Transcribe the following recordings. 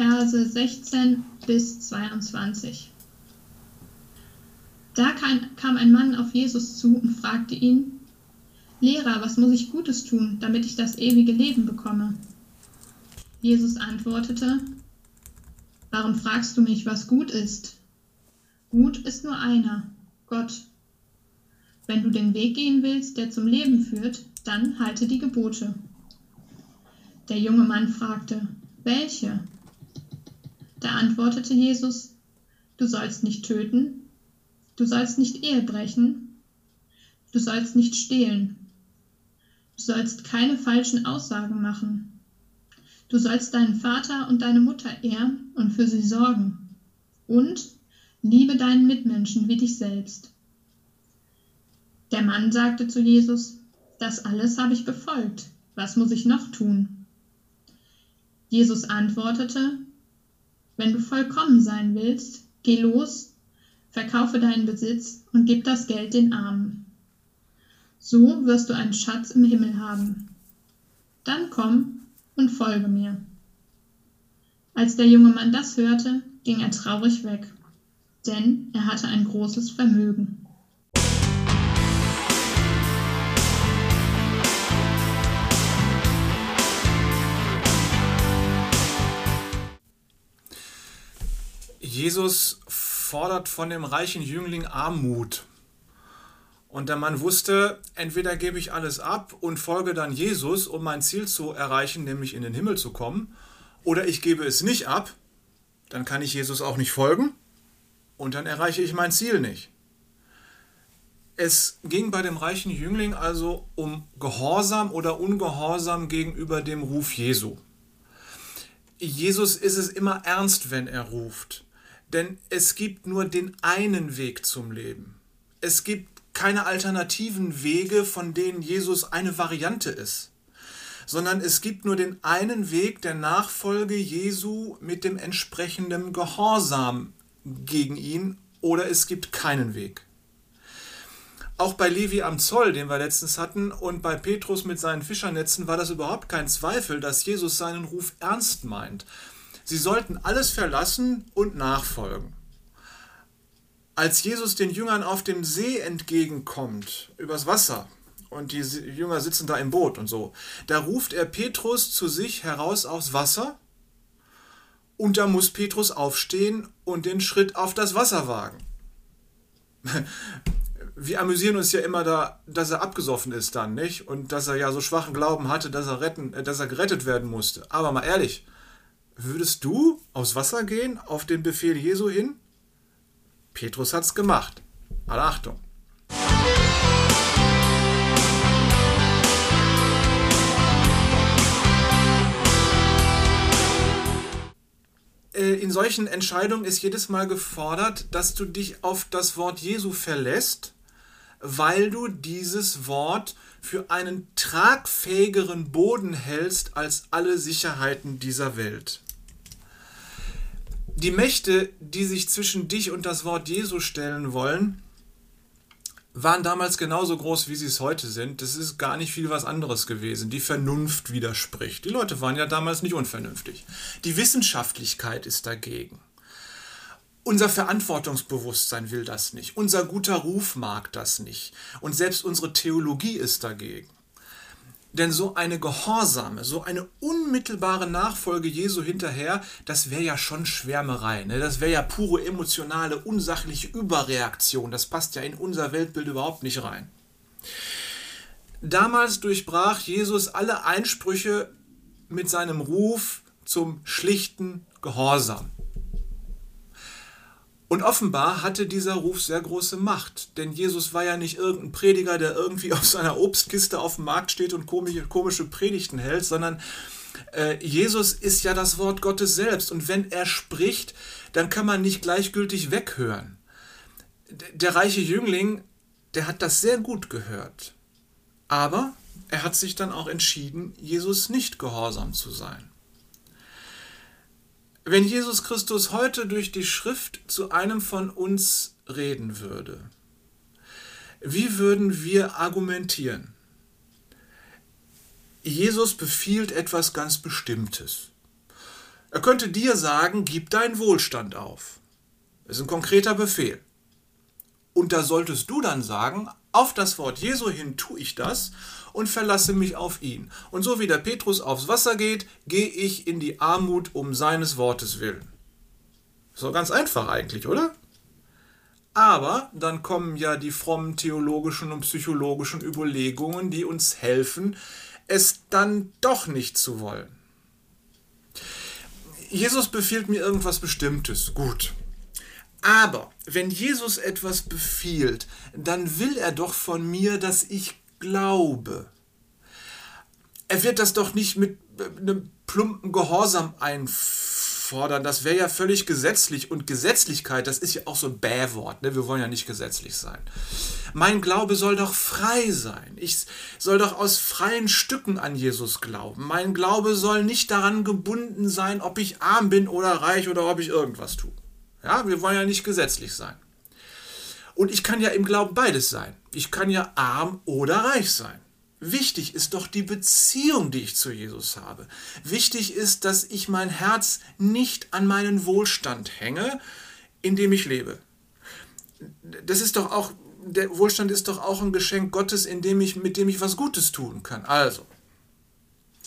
Matthäus 19, die Verse 16 bis 22. Da kam ein Mann auf Jesus zu und fragte ihn, Lehrer, was muss ich Gutes tun, damit ich das ewige Leben bekomme? Jesus antwortete, Warum fragst du mich, was gut ist? Gut ist nur einer, Gott. Wenn du den Weg gehen willst, der zum Leben führt, dann halte die Gebote. Der junge Mann fragte, welche? Da antwortete Jesus, du sollst nicht töten, du sollst nicht Ehe brechen, du sollst nicht stehlen, du sollst keine falschen Aussagen machen, du sollst deinen Vater und deine Mutter ehren und für sie sorgen und liebe deinen Mitmenschen wie dich selbst. Der Mann sagte zu Jesus, das alles habe ich befolgt, was muss ich noch tun? Jesus antwortete, wenn du vollkommen sein willst, geh los, verkaufe deinen Besitz und gib das Geld den Armen. So wirst du einen Schatz im Himmel haben. Dann komm und folge mir. Als der junge Mann das hörte, ging er traurig weg, denn er hatte ein großes Vermögen. Jesus fordert von dem reichen Jüngling Armut. Und der Mann wusste, entweder gebe ich alles ab und folge dann Jesus, um mein Ziel zu erreichen, nämlich in den Himmel zu kommen, oder ich gebe es nicht ab, dann kann ich Jesus auch nicht folgen und dann erreiche ich mein Ziel nicht. Es ging bei dem reichen Jüngling also um Gehorsam oder Ungehorsam gegenüber dem Ruf Jesu. Jesus ist es immer ernst, wenn er ruft. Denn es gibt nur den einen Weg zum Leben. Es gibt keine alternativen Wege, von denen Jesus eine Variante ist, sondern es gibt nur den einen Weg der Nachfolge Jesu mit dem entsprechenden Gehorsam gegen ihn oder es gibt keinen Weg. Auch bei Levi am Zoll, den wir letztens hatten, und bei Petrus mit seinen Fischernetzen war das überhaupt kein Zweifel, dass Jesus seinen Ruf ernst meint. Sie sollten alles verlassen und nachfolgen. Als Jesus den Jüngern auf dem See entgegenkommt, übers Wasser, und die Jünger sitzen da im Boot und so, da ruft er Petrus zu sich heraus aufs Wasser und da muss Petrus aufstehen und den Schritt auf das Wasser wagen. Wir amüsieren uns ja immer da, dass er abgesoffen ist dann, nicht? Und dass er ja so schwachen Glauben hatte, dass er, retten, dass er gerettet werden musste. Aber mal ehrlich, Würdest du aufs Wasser gehen, auf den Befehl Jesu hin? Petrus hat's gemacht. Alle Achtung. Äh, in solchen Entscheidungen ist jedes Mal gefordert, dass du dich auf das Wort Jesu verlässt, weil du dieses Wort für einen tragfähigeren Boden hältst als alle Sicherheiten dieser Welt. Die Mächte, die sich zwischen dich und das Wort Jesu stellen wollen, waren damals genauso groß, wie sie es heute sind. Das ist gar nicht viel was anderes gewesen. Die Vernunft widerspricht. Die Leute waren ja damals nicht unvernünftig. Die Wissenschaftlichkeit ist dagegen. Unser Verantwortungsbewusstsein will das nicht. Unser guter Ruf mag das nicht. Und selbst unsere Theologie ist dagegen. Denn so eine gehorsame, so eine unmittelbare Nachfolge Jesu hinterher, das wäre ja schon Schwärmerei. Ne? Das wäre ja pure emotionale, unsachliche Überreaktion. Das passt ja in unser Weltbild überhaupt nicht rein. Damals durchbrach Jesus alle Einsprüche mit seinem Ruf zum schlichten Gehorsam. Und offenbar hatte dieser Ruf sehr große Macht, denn Jesus war ja nicht irgendein Prediger, der irgendwie auf seiner Obstkiste auf dem Markt steht und komische, Predigten hält, sondern äh, Jesus ist ja das Wort Gottes selbst und wenn er spricht, dann kann man nicht gleichgültig weghören. Der reiche Jüngling, der hat das sehr gut gehört, aber er hat sich dann auch entschieden, Jesus nicht gehorsam zu sein. Wenn Jesus Christus heute durch die Schrift zu einem von uns reden würde, wie würden wir argumentieren? Jesus befiehlt etwas ganz Bestimmtes. Er könnte dir sagen, gib deinen Wohlstand auf. Das ist ein konkreter Befehl. Und da solltest du dann sagen, auf das Wort Jesu hin tue ich das und verlasse mich auf ihn. Und so wie der Petrus aufs Wasser geht, gehe ich in die Armut um seines Wortes willen. So ganz einfach eigentlich, oder? Aber dann kommen ja die frommen theologischen und psychologischen Überlegungen, die uns helfen, es dann doch nicht zu wollen. Jesus befiehlt mir irgendwas Bestimmtes. Gut. Aber wenn Jesus etwas befiehlt, dann will er doch von mir, dass ich glaube. Er wird das doch nicht mit einem plumpen Gehorsam einfordern. Das wäre ja völlig gesetzlich. Und Gesetzlichkeit, das ist ja auch so ein Bähwort. Ne? Wir wollen ja nicht gesetzlich sein. Mein Glaube soll doch frei sein. Ich soll doch aus freien Stücken an Jesus glauben. Mein Glaube soll nicht daran gebunden sein, ob ich arm bin oder reich oder ob ich irgendwas tue. Ja, wir wollen ja nicht gesetzlich sein. Und ich kann ja im Glauben beides sein. Ich kann ja arm oder reich sein. Wichtig ist doch die Beziehung, die ich zu Jesus habe. Wichtig ist, dass ich mein Herz nicht an meinen Wohlstand hänge, in dem ich lebe. Das ist doch auch, der Wohlstand ist doch auch ein Geschenk Gottes, in dem ich, mit dem ich was Gutes tun kann. Also,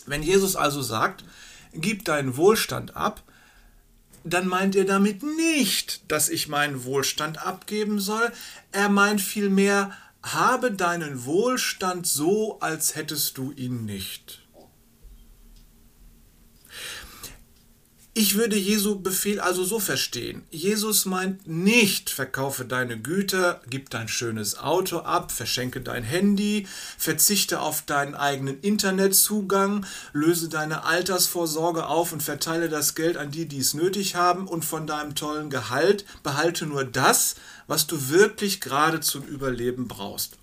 wenn Jesus also sagt, gib deinen Wohlstand ab, dann meint er damit nicht, dass ich meinen Wohlstand abgeben soll. Er meint vielmehr, habe deinen Wohlstand so, als hättest du ihn nicht. Ich würde Jesu Befehl also so verstehen. Jesus meint nicht, verkaufe deine Güter, gib dein schönes Auto ab, verschenke dein Handy, verzichte auf deinen eigenen Internetzugang, löse deine Altersvorsorge auf und verteile das Geld an die, die es nötig haben und von deinem tollen Gehalt behalte nur das, was du wirklich gerade zum Überleben brauchst.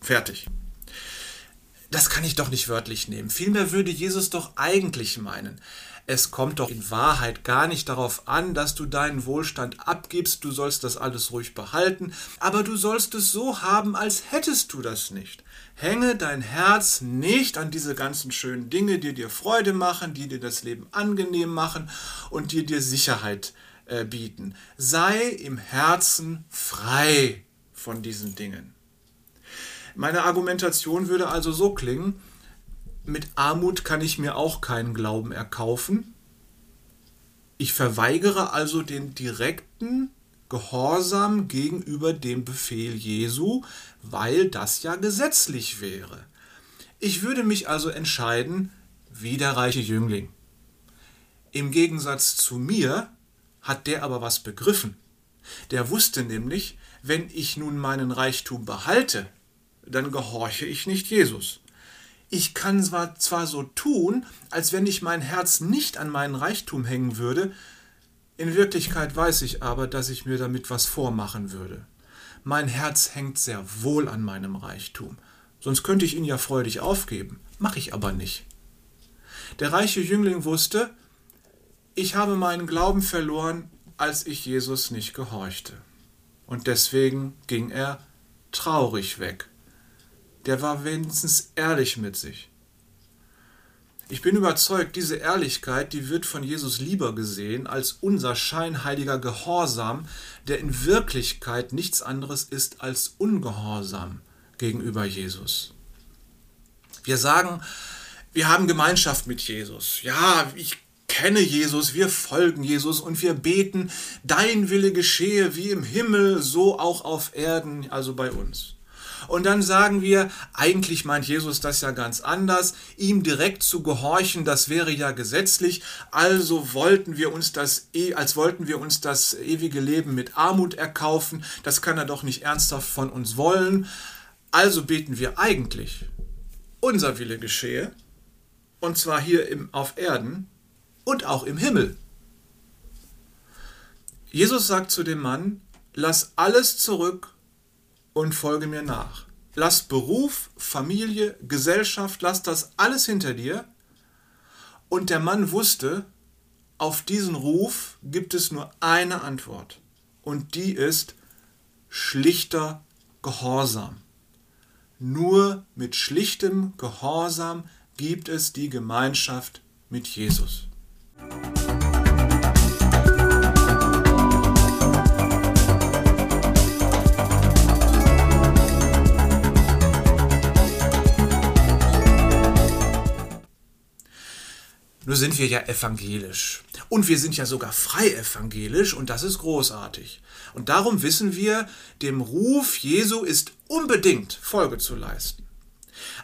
Fertig. Das kann ich doch nicht wörtlich nehmen. Vielmehr würde Jesus doch eigentlich meinen, es kommt doch in Wahrheit gar nicht darauf an, dass du deinen Wohlstand abgibst, du sollst das alles ruhig behalten, aber du sollst es so haben, als hättest du das nicht. Hänge dein Herz nicht an diese ganzen schönen Dinge, die dir Freude machen, die dir das Leben angenehm machen und die dir Sicherheit äh, bieten. Sei im Herzen frei von diesen Dingen. Meine Argumentation würde also so klingen, mit Armut kann ich mir auch keinen Glauben erkaufen. Ich verweigere also den direkten Gehorsam gegenüber dem Befehl Jesu, weil das ja gesetzlich wäre. Ich würde mich also entscheiden wie der reiche Jüngling. Im Gegensatz zu mir hat der aber was begriffen. Der wusste nämlich, wenn ich nun meinen Reichtum behalte, dann gehorche ich nicht Jesus ich kann zwar, zwar so tun, als wenn ich mein Herz nicht an meinen Reichtum hängen würde, in Wirklichkeit weiß ich aber, dass ich mir damit was vormachen würde. Mein Herz hängt sehr wohl an meinem Reichtum, sonst könnte ich ihn ja freudig aufgeben, mache ich aber nicht. Der reiche Jüngling wusste, ich habe meinen Glauben verloren, als ich Jesus nicht gehorchte. Und deswegen ging er traurig weg der war wenigstens ehrlich mit sich. Ich bin überzeugt, diese Ehrlichkeit, die wird von Jesus lieber gesehen als unser scheinheiliger Gehorsam, der in Wirklichkeit nichts anderes ist als Ungehorsam gegenüber Jesus. Wir sagen, wir haben Gemeinschaft mit Jesus. Ja, ich kenne Jesus, wir folgen Jesus und wir beten, dein Wille geschehe wie im Himmel, so auch auf Erden, also bei uns. Und dann sagen wir, eigentlich meint Jesus das ja ganz anders. Ihm direkt zu gehorchen, das wäre ja gesetzlich. Also wollten wir uns das, e, als wollten wir uns das ewige Leben mit Armut erkaufen. Das kann er doch nicht ernsthaft von uns wollen. Also beten wir eigentlich, unser Wille geschehe. Und zwar hier im, auf Erden und auch im Himmel. Jesus sagt zu dem Mann, lass alles zurück und folge mir nach. Lass Beruf, Familie, Gesellschaft, lass das alles hinter dir. Und der Mann wusste, auf diesen Ruf gibt es nur eine Antwort. Und die ist schlichter Gehorsam. Nur mit schlichtem Gehorsam gibt es die Gemeinschaft mit Jesus. Nur sind wir ja evangelisch. Und wir sind ja sogar frei evangelisch und das ist großartig. Und darum wissen wir, dem Ruf Jesu ist unbedingt Folge zu leisten.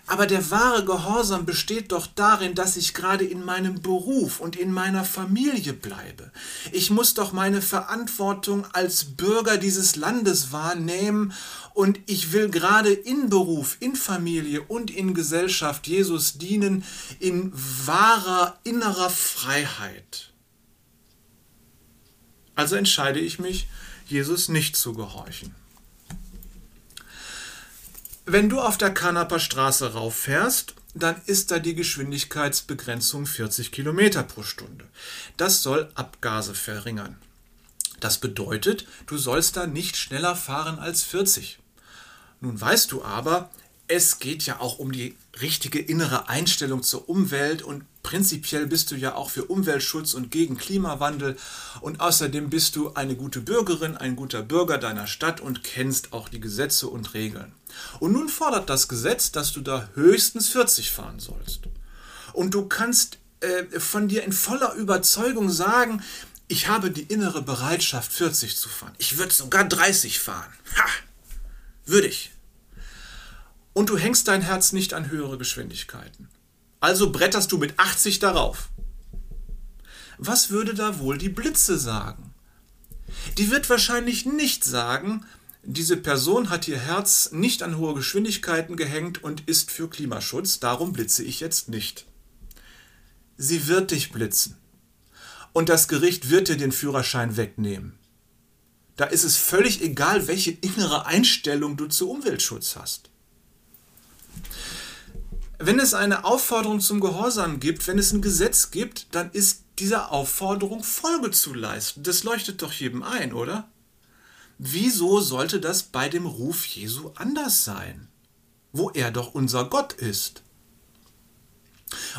Aber der wahre Gehorsam besteht doch darin, dass ich gerade in meinem Beruf und in meiner Familie bleibe. Ich muss doch meine Verantwortung als Bürger dieses Landes wahrnehmen und ich will gerade in Beruf, in Familie und in Gesellschaft Jesus dienen in wahrer innerer Freiheit. Also entscheide ich mich, Jesus nicht zu gehorchen. Wenn du auf der Kanaper Straße rauffährst, dann ist da die Geschwindigkeitsbegrenzung 40 km pro Stunde. Das soll Abgase verringern. Das bedeutet, du sollst da nicht schneller fahren als 40. Nun weißt du aber, es geht ja auch um die richtige innere Einstellung zur Umwelt und prinzipiell bist du ja auch für Umweltschutz und gegen Klimawandel und außerdem bist du eine gute Bürgerin, ein guter Bürger deiner Stadt und kennst auch die Gesetze und Regeln. Und nun fordert das Gesetz, dass du da höchstens 40 fahren sollst. Und du kannst äh, von dir in voller Überzeugung sagen, ich habe die innere Bereitschaft, 40 zu fahren. Ich würde sogar 30 fahren. Ha! Würde ich. Und du hängst dein Herz nicht an höhere Geschwindigkeiten. Also bretterst du mit 80 darauf. Was würde da wohl die Blitze sagen? Die wird wahrscheinlich nicht sagen, diese Person hat ihr Herz nicht an hohe Geschwindigkeiten gehängt und ist für Klimaschutz, darum blitze ich jetzt nicht. Sie wird dich blitzen. Und das Gericht wird dir den Führerschein wegnehmen. Da ist es völlig egal, welche innere Einstellung du zu Umweltschutz hast. Wenn es eine Aufforderung zum Gehorsam gibt, wenn es ein Gesetz gibt, dann ist dieser Aufforderung Folge zu leisten. Das leuchtet doch jedem ein, oder? Wieso sollte das bei dem Ruf Jesu anders sein, wo er doch unser Gott ist?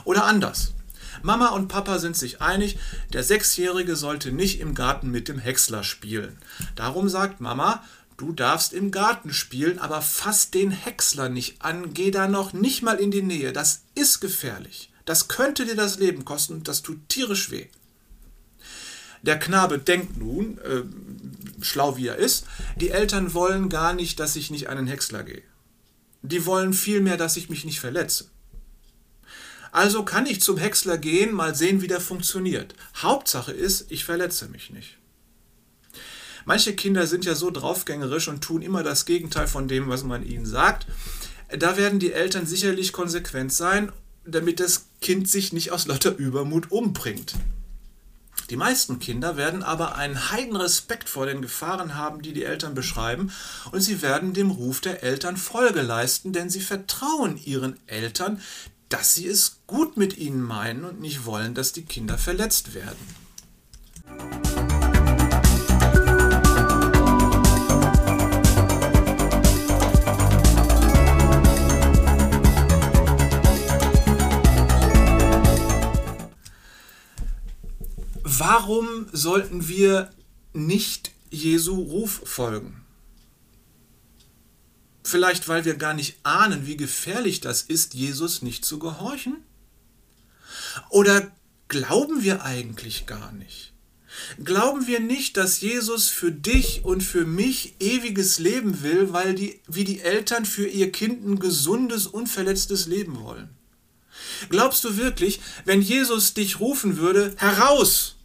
Oder anders. Mama und Papa sind sich einig, der Sechsjährige sollte nicht im Garten mit dem Häcksler spielen. Darum sagt Mama, Du darfst im Garten spielen, aber fass den Häcksler nicht an, geh da noch nicht mal in die Nähe. Das ist gefährlich. Das könnte dir das Leben kosten das tut tierisch weh. Der Knabe denkt nun, äh, schlau wie er ist, die Eltern wollen gar nicht, dass ich nicht an den Häcksler gehe. Die wollen vielmehr, dass ich mich nicht verletze. Also kann ich zum Häcksler gehen, mal sehen, wie der funktioniert. Hauptsache ist, ich verletze mich nicht. Manche Kinder sind ja so draufgängerisch und tun immer das Gegenteil von dem, was man ihnen sagt. Da werden die Eltern sicherlich konsequent sein, damit das Kind sich nicht aus lauter Übermut umbringt. Die meisten Kinder werden aber einen heiden Respekt vor den Gefahren haben, die die Eltern beschreiben, und sie werden dem Ruf der Eltern Folge leisten, denn sie vertrauen ihren Eltern, dass sie es gut mit ihnen meinen und nicht wollen, dass die Kinder verletzt werden. Warum sollten wir nicht Jesu Ruf folgen? Vielleicht, weil wir gar nicht ahnen, wie gefährlich das ist, Jesus nicht zu gehorchen? Oder glauben wir eigentlich gar nicht? Glauben wir nicht, dass Jesus für dich und für mich ewiges Leben will, weil die, wie die Eltern für ihr Kind ein gesundes, unverletztes Leben wollen? Glaubst du wirklich, wenn Jesus dich rufen würde, heraus,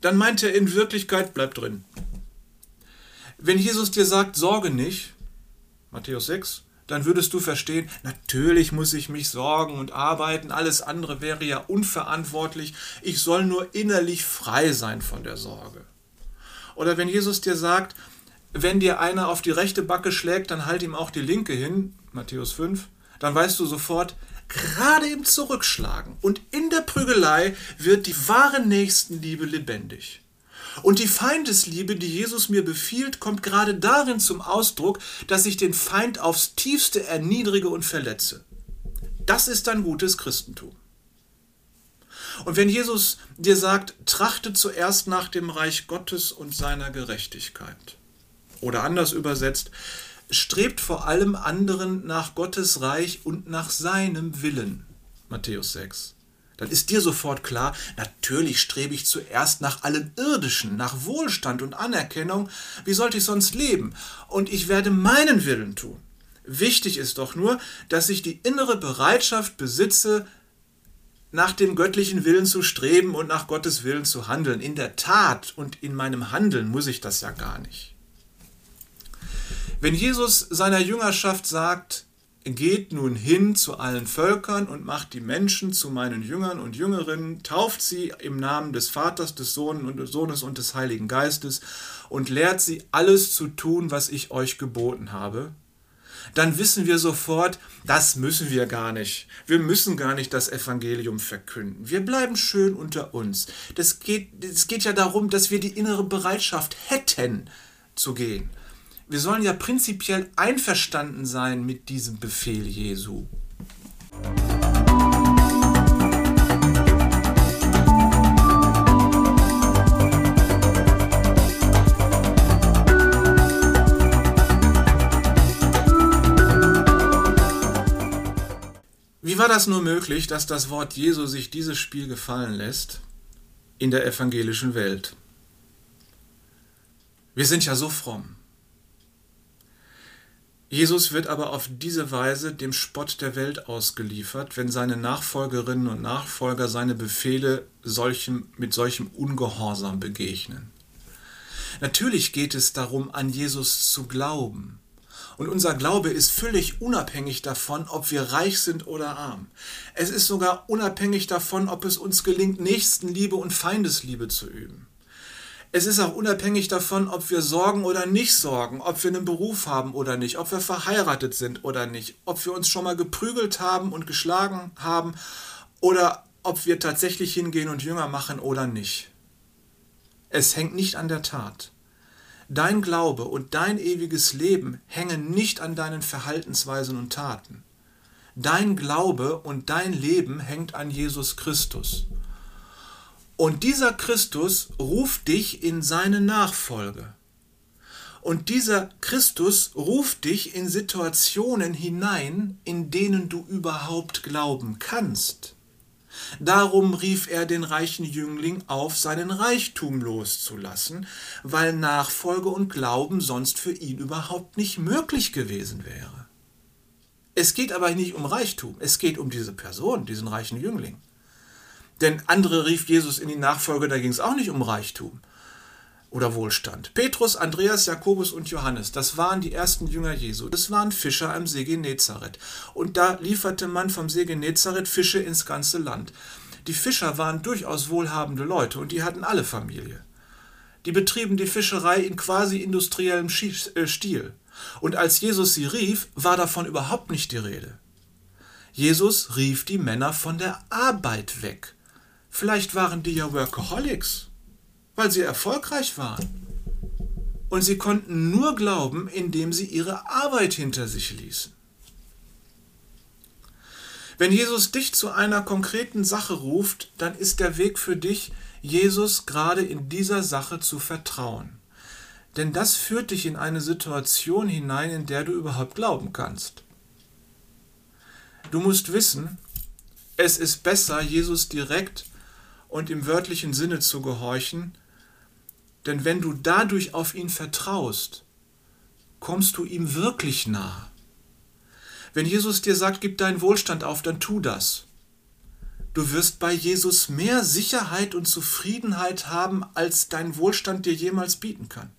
dann meint er in Wirklichkeit, bleib drin. Wenn Jesus dir sagt, sorge nicht, Matthäus 6, dann würdest du verstehen, natürlich muss ich mich sorgen und arbeiten, alles andere wäre ja unverantwortlich, ich soll nur innerlich frei sein von der Sorge. Oder wenn Jesus dir sagt, wenn dir einer auf die rechte Backe schlägt, dann halt ihm auch die linke hin, Matthäus 5, dann weißt du sofort, gerade im Zurückschlagen und in der Prügelei wird die wahre Nächstenliebe lebendig. Und die Feindesliebe, die Jesus mir befiehlt, kommt gerade darin zum Ausdruck, dass ich den Feind aufs tiefste erniedrige und verletze. Das ist ein gutes Christentum. Und wenn Jesus dir sagt, trachte zuerst nach dem Reich Gottes und seiner Gerechtigkeit, oder anders übersetzt, strebt vor allem anderen nach Gottes Reich und nach seinem Willen, Matthäus 6, dann ist dir sofort klar, natürlich strebe ich zuerst nach allem Irdischen, nach Wohlstand und Anerkennung. Wie sollte ich sonst leben? Und ich werde meinen Willen tun. Wichtig ist doch nur, dass ich die innere Bereitschaft besitze, nach dem göttlichen Willen zu streben und nach Gottes Willen zu handeln. In der Tat und in meinem Handeln muss ich das ja gar nicht. Wenn Jesus seiner Jüngerschaft sagt, geht nun hin zu allen Völkern und macht die Menschen zu meinen Jüngern und Jüngerinnen, tauft sie im Namen des Vaters, des Sohnes und des Heiligen Geistes und lehrt sie alles zu tun, was ich euch geboten habe, dann wissen wir sofort, das müssen wir gar nicht. Wir müssen gar nicht das Evangelium verkünden. Wir bleiben schön unter uns. Das geht, es geht ja darum, dass wir die innere Bereitschaft hätten zu gehen. Wir sollen ja prinzipiell einverstanden sein mit diesem Befehl Jesu. Wie war das nur möglich, dass das Wort Jesu sich dieses Spiel gefallen lässt in der evangelischen Welt? Wir sind ja so fromm. Jesus wird aber auf diese Weise dem Spott der Welt ausgeliefert, wenn seine Nachfolgerinnen und Nachfolger seine Befehle solchem, mit solchem Ungehorsam begegnen. Natürlich geht es darum, an Jesus zu glauben. Und unser Glaube ist völlig unabhängig davon, ob wir reich sind oder arm. Es ist sogar unabhängig davon, ob es uns gelingt, Nächstenliebe und Feindesliebe zu üben. Es ist auch unabhängig davon, ob wir sorgen oder nicht sorgen, ob wir einen Beruf haben oder nicht, ob wir verheiratet sind oder nicht, ob wir uns schon mal geprügelt haben und geschlagen haben oder ob wir tatsächlich hingehen und Jünger machen oder nicht. Es hängt nicht an der Tat. Dein Glaube und dein ewiges Leben hängen nicht an deinen Verhaltensweisen und Taten. Dein Glaube und dein Leben hängt an Jesus Christus. Und dieser Christus ruft dich in seine Nachfolge. Und dieser Christus ruft dich in Situationen hinein, in denen du überhaupt glauben kannst. Darum rief er den reichen Jüngling auf, seinen Reichtum loszulassen, weil Nachfolge und Glauben sonst für ihn überhaupt nicht möglich gewesen wäre. Es geht aber nicht um Reichtum, es geht um diese Person, diesen reichen Jüngling. Denn andere rief Jesus in die Nachfolge, da ging es auch nicht um Reichtum oder Wohlstand. Petrus, Andreas, Jakobus und Johannes, das waren die ersten Jünger Jesu. Das waren Fischer am See Genezareth. Und da lieferte man vom See Genezareth Fische ins ganze Land. Die Fischer waren durchaus wohlhabende Leute und die hatten alle Familie. Die betrieben die Fischerei in quasi industriellem äh, Stil. Und als Jesus sie rief, war davon überhaupt nicht die Rede. Jesus rief die Männer von der Arbeit weg Vielleicht waren die ja Workaholics, weil sie erfolgreich waren. Und sie konnten nur glauben, indem sie ihre Arbeit hinter sich ließen. Wenn Jesus dich zu einer konkreten Sache ruft, dann ist der Weg für dich, Jesus gerade in dieser Sache zu vertrauen. Denn das führt dich in eine Situation hinein, in der du überhaupt glauben kannst. Du musst wissen, es ist besser, Jesus direkt und im wörtlichen Sinne zu gehorchen, denn wenn du dadurch auf ihn vertraust, kommst du ihm wirklich nah. Wenn Jesus dir sagt, gib deinen Wohlstand auf, dann tu das. Du wirst bei Jesus mehr Sicherheit und Zufriedenheit haben, als dein Wohlstand dir jemals bieten kann.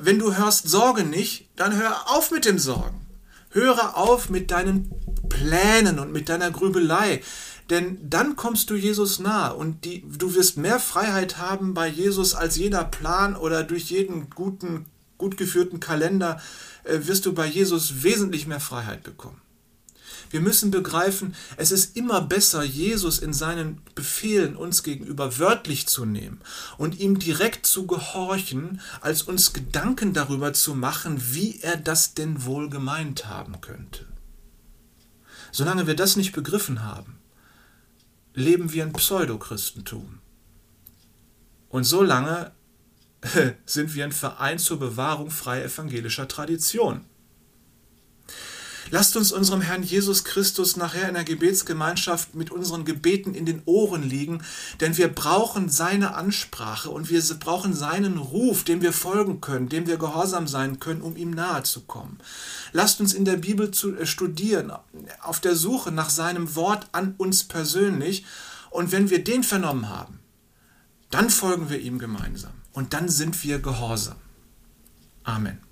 Wenn du hörst Sorge nicht, dann hör auf mit dem Sorgen. Höre auf mit deinen Plänen und mit deiner Grübelei. Denn dann kommst du Jesus nahe und die, du wirst mehr Freiheit haben bei Jesus als jeder Plan oder durch jeden guten, gut geführten Kalender äh, wirst du bei Jesus wesentlich mehr Freiheit bekommen. Wir müssen begreifen, es ist immer besser, Jesus in seinen Befehlen uns gegenüber wörtlich zu nehmen und ihm direkt zu gehorchen, als uns Gedanken darüber zu machen, wie er das denn wohl gemeint haben könnte. Solange wir das nicht begriffen haben, leben wir in Pseudochristentum. Und solange sind wir ein Verein zur Bewahrung freier evangelischer Tradition. Lasst uns unserem Herrn Jesus Christus nachher in der Gebetsgemeinschaft mit unseren Gebeten in den Ohren liegen, denn wir brauchen seine Ansprache und wir brauchen seinen Ruf, dem wir folgen können, dem wir gehorsam sein können, um ihm nahe zu kommen. Lasst uns in der Bibel zu, äh, studieren, auf der Suche nach seinem Wort an uns persönlich und wenn wir den vernommen haben, dann folgen wir ihm gemeinsam und dann sind wir gehorsam. Amen.